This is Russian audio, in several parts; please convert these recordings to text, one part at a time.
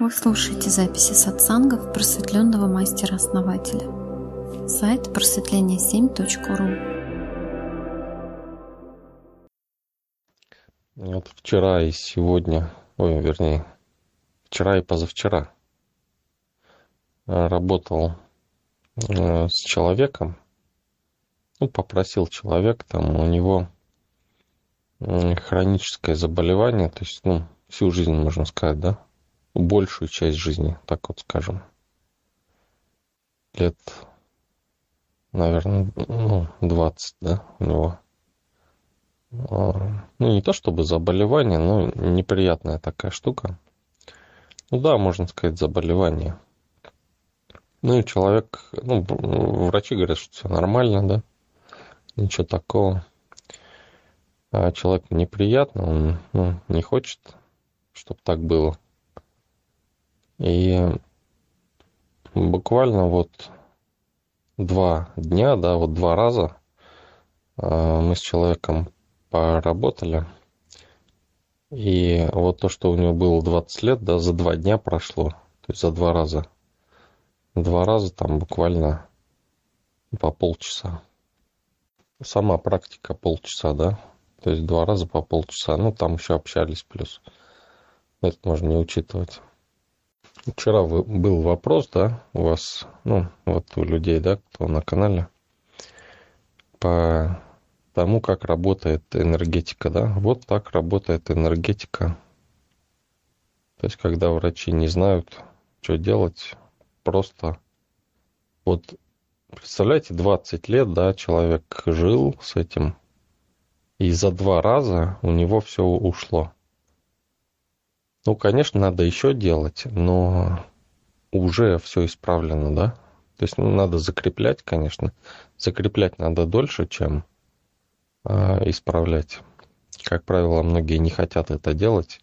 Вы слушаете записи сатсангов просветленного мастера-основателя. Сайт просветление7.ру Вот вчера и сегодня, ой, вернее, вчера и позавчера э, работал э, с человеком, ну, попросил человек, там у него хроническое заболевание, то есть, ну, всю жизнь, можно сказать, да, большую часть жизни, так вот скажем. Лет, наверное, ну, 20, да, у него. А, ну, не то чтобы заболевание, но неприятная такая штука. Ну да, можно сказать, заболевание. Ну и человек, ну, врачи говорят, что все нормально, да, ничего такого. А человеку неприятно, он ну, не хочет, чтобы так было. И буквально вот два дня, да, вот два раза а, мы с человеком поработали. И вот то, что у него было 20 лет, да, за два дня прошло. То есть за два раза. Два раза там буквально по полчаса. Сама практика полчаса, да. То есть два раза по полчаса. Ну, там еще общались плюс. Это можно не учитывать. Вчера был вопрос, да, у вас, ну, вот у людей, да, кто на канале, по тому, как работает энергетика, да. Вот так работает энергетика. То есть, когда врачи не знают, что делать, просто вот представляете, 20 лет, да, человек жил с этим, и за два раза у него все ушло. Ну, конечно, надо еще делать, но уже все исправлено, да? То есть ну, надо закреплять, конечно. Закреплять надо дольше, чем э, исправлять. Как правило, многие не хотят это делать.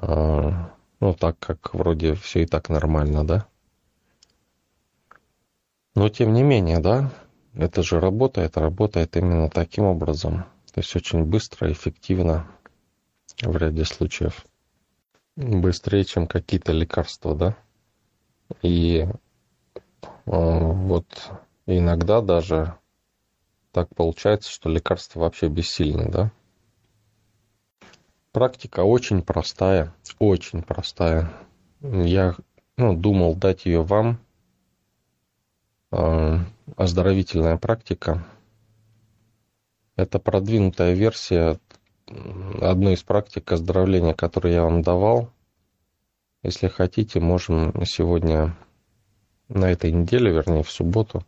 Э, ну, так как вроде все и так нормально, да? Но тем не менее, да, это же работает, работает именно таким образом. То есть очень быстро, эффективно в ряде случаев быстрее, чем какие-то лекарства, да. И э, вот иногда даже так получается, что лекарства вообще бессильны, да. Практика очень простая, очень простая. Я ну, думал дать ее вам. Э, оздоровительная практика. Это продвинутая версия одну из практик оздоровления, которую я вам давал. Если хотите, можем сегодня на этой неделе, вернее, в субботу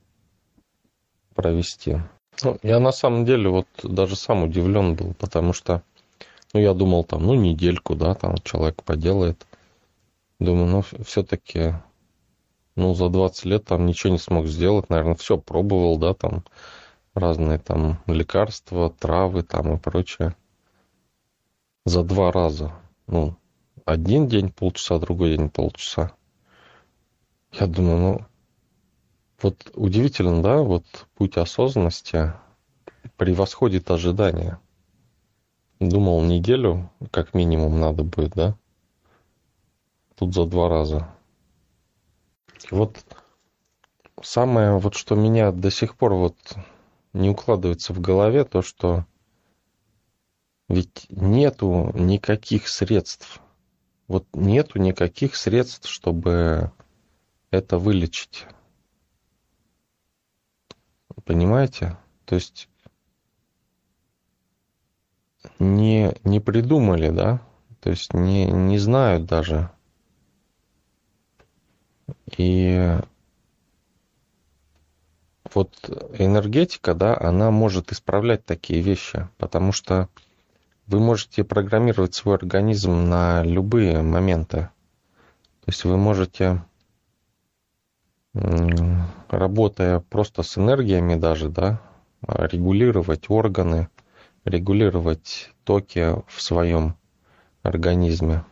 провести. Ну, я на самом деле вот даже сам удивлен был, потому что ну, я думал там, ну, недельку, да, там человек поделает. Думаю, ну, все-таки, ну, за 20 лет там ничего не смог сделать, наверное, все пробовал, да, там разные там лекарства, травы там и прочее за два раза. Ну, один день полчаса, другой день полчаса. Я думаю, ну, вот удивительно, да, вот путь осознанности превосходит ожидания. Думал, неделю как минимум надо будет, да? Тут за два раза. вот самое, вот что меня до сих пор вот не укладывается в голове, то, что ведь нету никаких средств. Вот нету никаких средств, чтобы это вылечить. Понимаете? То есть не, не придумали, да? То есть не, не знают даже. И вот энергетика, да, она может исправлять такие вещи, потому что вы можете программировать свой организм на любые моменты. То есть вы можете, работая просто с энергиями даже, да, регулировать органы, регулировать токи в своем организме.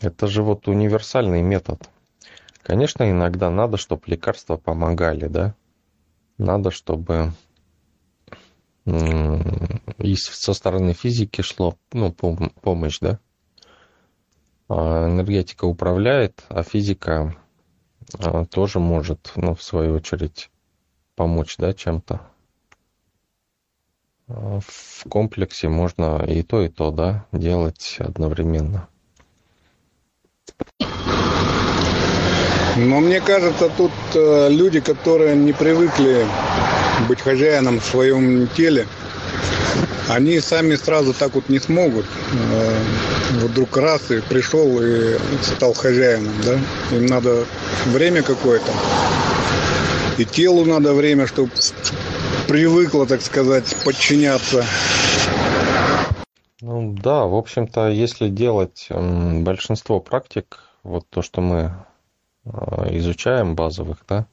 Это же вот универсальный метод. Конечно, иногда надо, чтобы лекарства помогали, да. Надо, чтобы и со стороны физики шло, ну, помощь, да. а, энергетика управляет, а физика а, тоже может, ну, в свою очередь, помочь, да, чем-то. А, в комплексе можно и то, и то, да, делать одновременно. Но мне кажется, тут э, люди, которые не привыкли быть хозяином в своем теле, они сами сразу так вот не смогут. Э, вдруг раз и пришел и стал хозяином, да? Им надо время какое-то. И телу надо время, чтобы привыкло, так сказать, подчиняться. Ну да, в общем-то, если делать большинство практик, вот то, что мы а, изучаем базовых, да,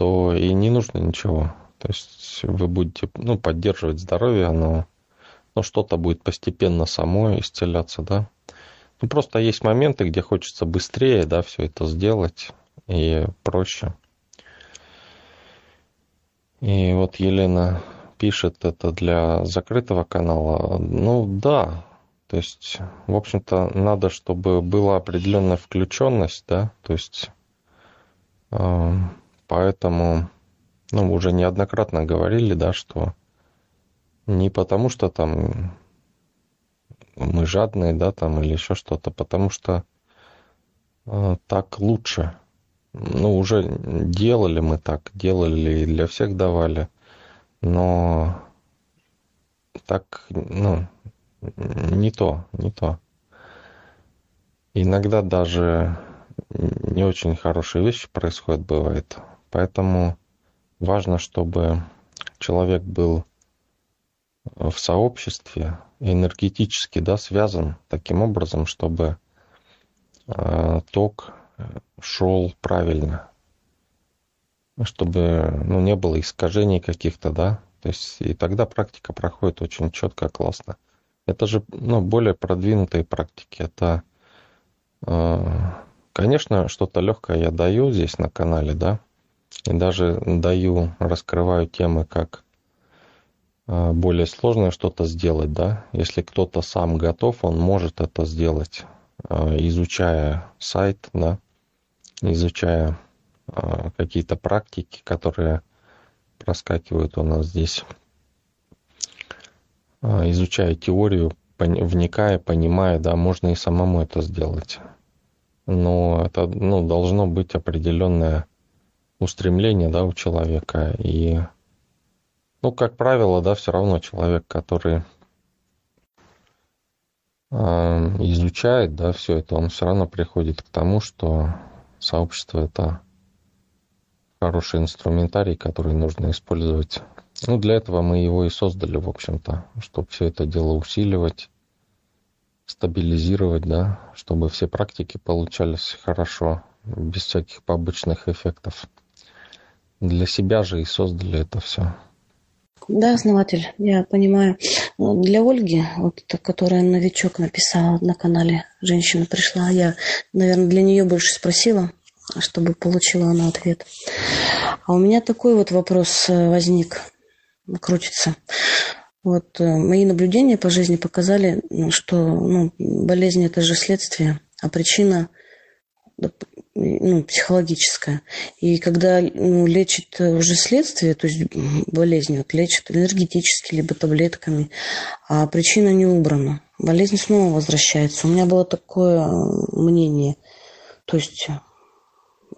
то и не нужно ничего. То есть вы будете ну, поддерживать здоровье, но ну, что-то будет постепенно само исцеляться, да. Ну, просто есть моменты, где хочется быстрее, да, все это сделать и проще. И вот Елена пишет это для закрытого канала. Ну да, то есть, в общем-то, надо, чтобы была определенная включенность, да, то есть, э, поэтому, ну, уже неоднократно говорили, да, что не потому, что там мы жадные, да, там, или еще что-то, потому что э, так лучше, ну, уже делали мы так, делали и для всех давали, но так, ну, не то, не то. Иногда даже не очень хорошие вещи происходят, бывает. Поэтому важно, чтобы человек был в сообществе, энергетически да, связан таким образом, чтобы э, ток шел правильно, чтобы ну, не было искажений каких-то, да, то есть и тогда практика проходит очень четко, классно. Это же ну, более продвинутые практики. Это, э, конечно, что-то легкое я даю здесь на канале, да, и даже даю, раскрываю темы, как э, более сложное что-то сделать, да. Если кто-то сам готов, он может это сделать, э, изучая сайт, да, изучая а, какие-то практики, которые проскакивают у нас здесь, а, изучая теорию, вникая, понимая, да, можно и самому это сделать. Но это ну, должно быть определенное устремление да, у человека. И, ну, как правило, да, все равно человек, который э, изучает, да, все это, он все равно приходит к тому, что сообщество это хороший инструментарий, который нужно использовать. Ну, для этого мы его и создали, в общем-то, чтобы все это дело усиливать, стабилизировать, да, чтобы все практики получались хорошо, без всяких побочных эффектов. Для себя же и создали это все. Да, основатель, я понимаю. Для Ольги, вот, которая новичок написала на канале, женщина пришла, я, наверное, для нее больше спросила, чтобы получила она ответ. А у меня такой вот вопрос э, возник, крутится. Вот э, мои наблюдения по жизни показали, что ну, болезнь это же следствие, а причина ну, психологическая. И когда ну, лечит уже следствие, то есть болезнь вот, лечат энергетически, либо таблетками, а причина не убрана, болезнь снова возвращается. У меня было такое мнение. То есть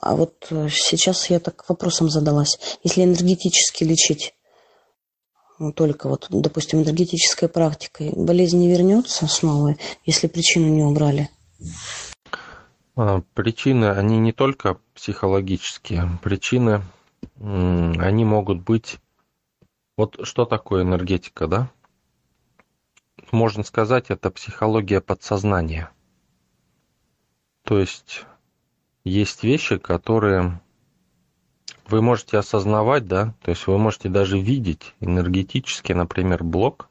а вот э, сейчас я так вопросом задалась. Если энергетически лечить, ну, только вот, допустим, энергетической практикой, болезнь не вернется снова, если причину не убрали? А, причины, они не только психологические. Причины, они могут быть... Вот что такое энергетика, да? Можно сказать, это психология подсознания. То есть есть вещи, которые вы можете осознавать, да, то есть вы можете даже видеть энергетически, например, блок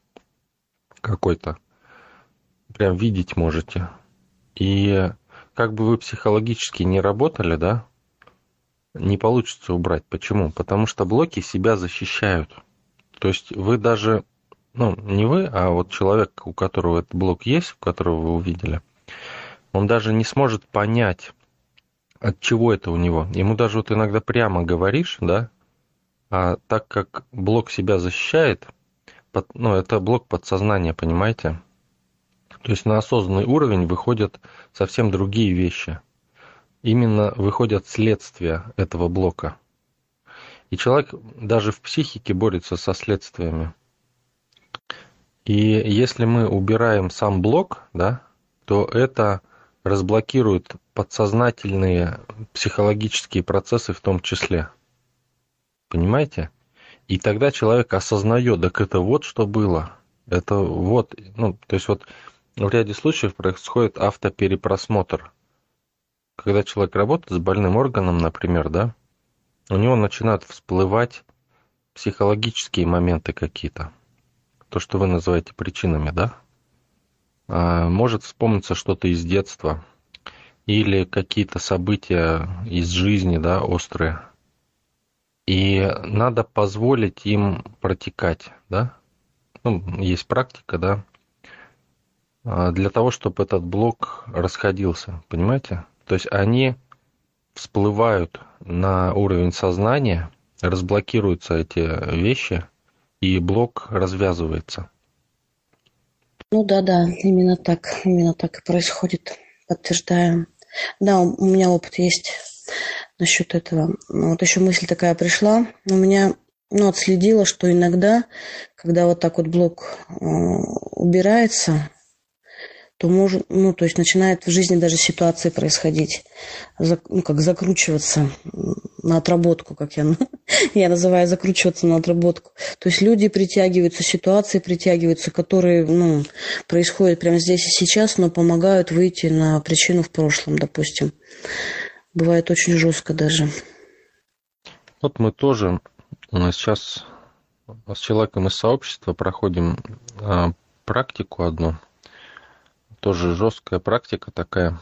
какой-то, прям видеть можете. И как бы вы психологически не работали, да, не получится убрать. Почему? Потому что блоки себя защищают. То есть вы даже, ну, не вы, а вот человек, у которого этот блок есть, у которого вы увидели, он даже не сможет понять, от чего это у него. Ему даже вот иногда прямо говоришь, да, а так как блок себя защищает, под, ну, это блок подсознания, понимаете? То есть на осознанный уровень выходят совсем другие вещи. Именно выходят следствия этого блока. И человек даже в психике борется со следствиями. И если мы убираем сам блок, да, то это разблокирует подсознательные психологические процессы в том числе. Понимаете? И тогда человек осознает, так это вот что было. Это вот, ну, то есть вот в ряде случаев происходит автоперепросмотр. Когда человек работает с больным органом, например, да, у него начинают всплывать психологические моменты какие-то. То, что вы называете причинами, да? А, может вспомниться что-то из детства или какие-то события из жизни, да, острые. И надо позволить им протекать, да? Ну, есть практика, да, для того, чтобы этот блок расходился, понимаете? То есть они всплывают на уровень сознания, разблокируются эти вещи, и блок развязывается. Ну да, да, именно так, именно так и происходит. Подтверждаю. Да, у меня опыт есть насчет этого. Вот еще мысль такая пришла. У меня ну, отследила, что иногда, когда вот так вот блок э, убирается, то может, ну, то есть начинает в жизни даже ситуации происходить, ну, как закручиваться на отработку, как я, я называю закручиваться на отработку. То есть люди притягиваются, ситуации притягиваются, которые, ну, происходят прямо здесь и сейчас, но помогают выйти на причину в прошлом, допустим. Бывает очень жестко даже. Вот мы тоже сейчас с человеком из сообщества проходим а, практику одну – тоже жесткая практика такая.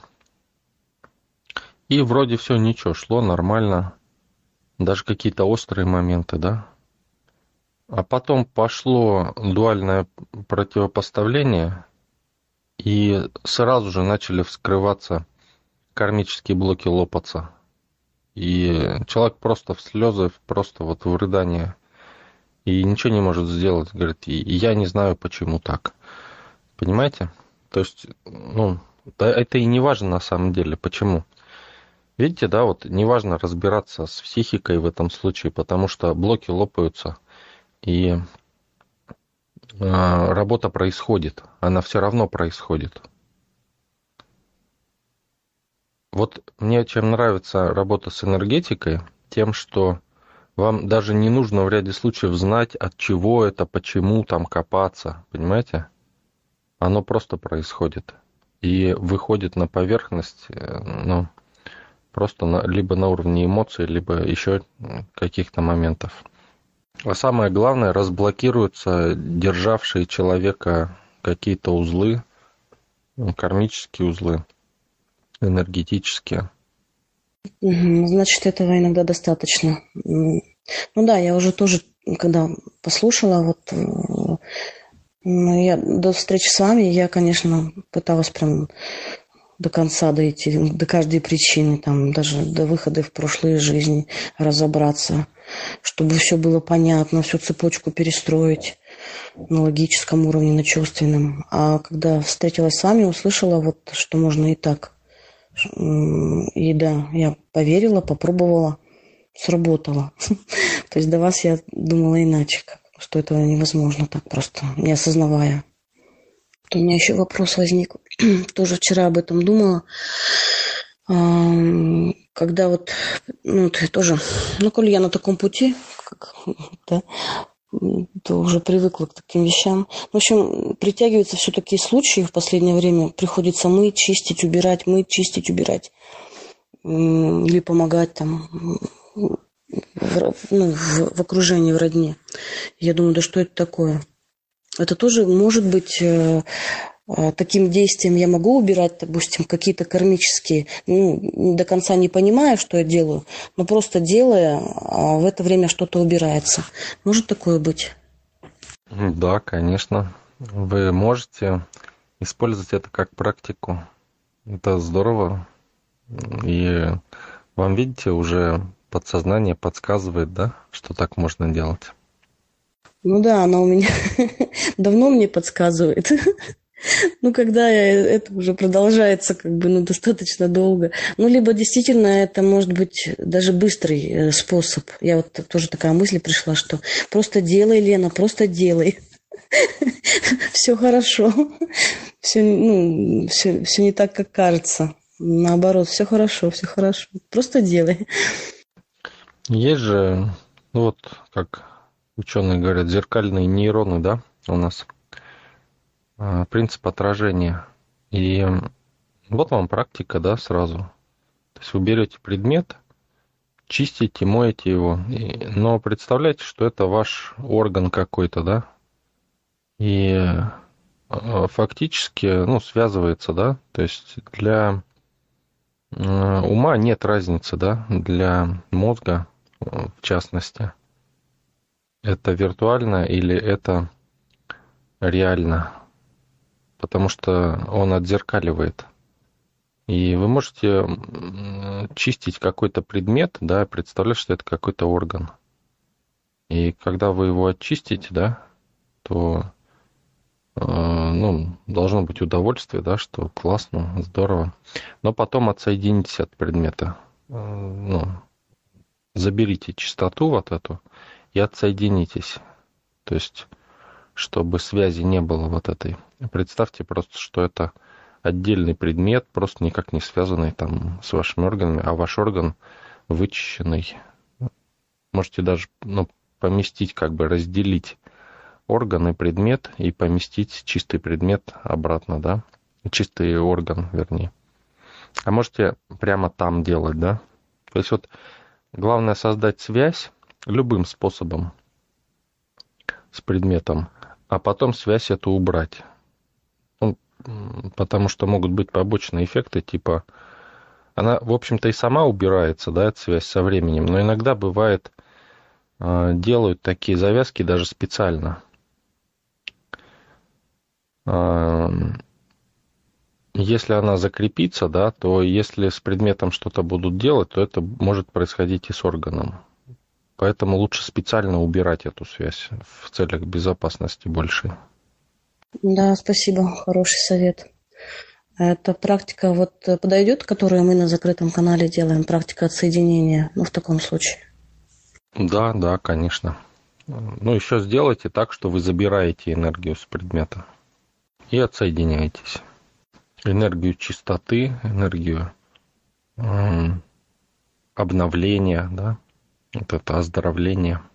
И вроде все ничего, шло нормально. Даже какие-то острые моменты, да. А потом пошло дуальное противопоставление, и сразу же начали вскрываться кармические блоки лопаться. И человек просто в слезы, просто вот в рыдание. И ничего не может сделать. Говорит, я не знаю, почему так. Понимаете? То есть, ну, это и не важно на самом деле. Почему? Видите, да, вот не важно разбираться с психикой в этом случае, потому что блоки лопаются, и э, работа происходит, она все равно происходит. Вот мне чем нравится работа с энергетикой, тем, что вам даже не нужно в ряде случаев знать, от чего это, почему там копаться, понимаете? Оно просто происходит и выходит на поверхность, э, ну, просто на, либо на уровне эмоций, либо еще каких-то моментов. А самое главное, разблокируются державшие человека какие-то узлы, ну, кармические узлы, энергетические. Значит, этого иногда достаточно. Ну да, я уже тоже, когда послушала вот э, ну, я до встречи с вами, я, конечно, пыталась прям до конца дойти, до каждой причины, там, даже до выхода в прошлые жизни разобраться, чтобы все было понятно, всю цепочку перестроить на логическом уровне, на чувственном. А когда встретилась с вами, услышала, вот, что можно и так. И да, я поверила, попробовала, сработало. То есть до вас я думала иначе что это невозможно так просто, не осознавая. У меня еще вопрос возник. Тоже вчера об этом думала. Когда вот, ну, ты тоже, ну, коли я на таком пути, как, да, то уже привыкла к таким вещам. В общем, притягиваются все такие случаи в последнее время. Приходится мыть, чистить, убирать, мыть, чистить, убирать. Или помогать там в, ну, в, в окружении, в родне. Я думаю, да что это такое? Это тоже может быть э, э, таким действием я могу убирать, допустим, какие-то кармические, ну, до конца не понимая, что я делаю, но просто делая, а в это время что-то убирается. Может такое быть? Да, конечно. Вы можете использовать это как практику. Это здорово. И вам, видите, уже подсознание подсказывает, да, что так можно делать? Ну да, она у меня давно мне подсказывает. Ну, когда это уже продолжается как бы ну, достаточно долго. Ну, либо действительно это может быть даже быстрый э, способ. Я вот тоже такая мысль пришла, что просто делай, Лена, просто делай. Все хорошо. Все, ну, все, все не так, как кажется. Наоборот, все хорошо, все хорошо. Просто делай. Есть же, ну вот, как ученые говорят, зеркальные нейроны, да, у нас. А, принцип отражения. И вот вам практика, да, сразу. То есть вы берете предмет, чистите, моете его, но представляете, что это ваш орган какой-то, да, и а, фактически, ну, связывается, да, то есть для ума нет разницы, да, для мозга в частности, это виртуально или это реально, потому что он отзеркаливает. И вы можете чистить какой-то предмет, да, представлять, что это какой-то орган. И когда вы его очистите, да, то э, ну, должно быть удовольствие, да, что классно, здорово. Но потом отсоединитесь от предмета. Э, ну, заберите чистоту вот эту и отсоединитесь. То есть, чтобы связи не было вот этой. Представьте просто, что это отдельный предмет, просто никак не связанный там с вашими органами, а ваш орган вычищенный. Можете даже ну, поместить, как бы разделить орган и предмет и поместить чистый предмет обратно, да? Чистый орган, вернее. А можете прямо там делать, да? То есть вот Главное создать связь любым способом с предметом, а потом связь эту убрать. Ну, потому что могут быть побочные эффекты, типа она, в общем-то, и сама убирается, да, эта связь со временем, но иногда бывает, а, делают такие завязки даже специально. Если она закрепится, да, то если с предметом что-то будут делать, то это может происходить и с органом. Поэтому лучше специально убирать эту связь в целях безопасности большей. Да, спасибо, хороший совет. Эта практика вот подойдет, которую мы на закрытом канале делаем, практика отсоединения, ну, в таком случае? Да, да, конечно. Ну, еще сделайте так, что вы забираете энергию с предмета и отсоединяетесь энергию чистоты, энергию обновления, да, вот это оздоровление –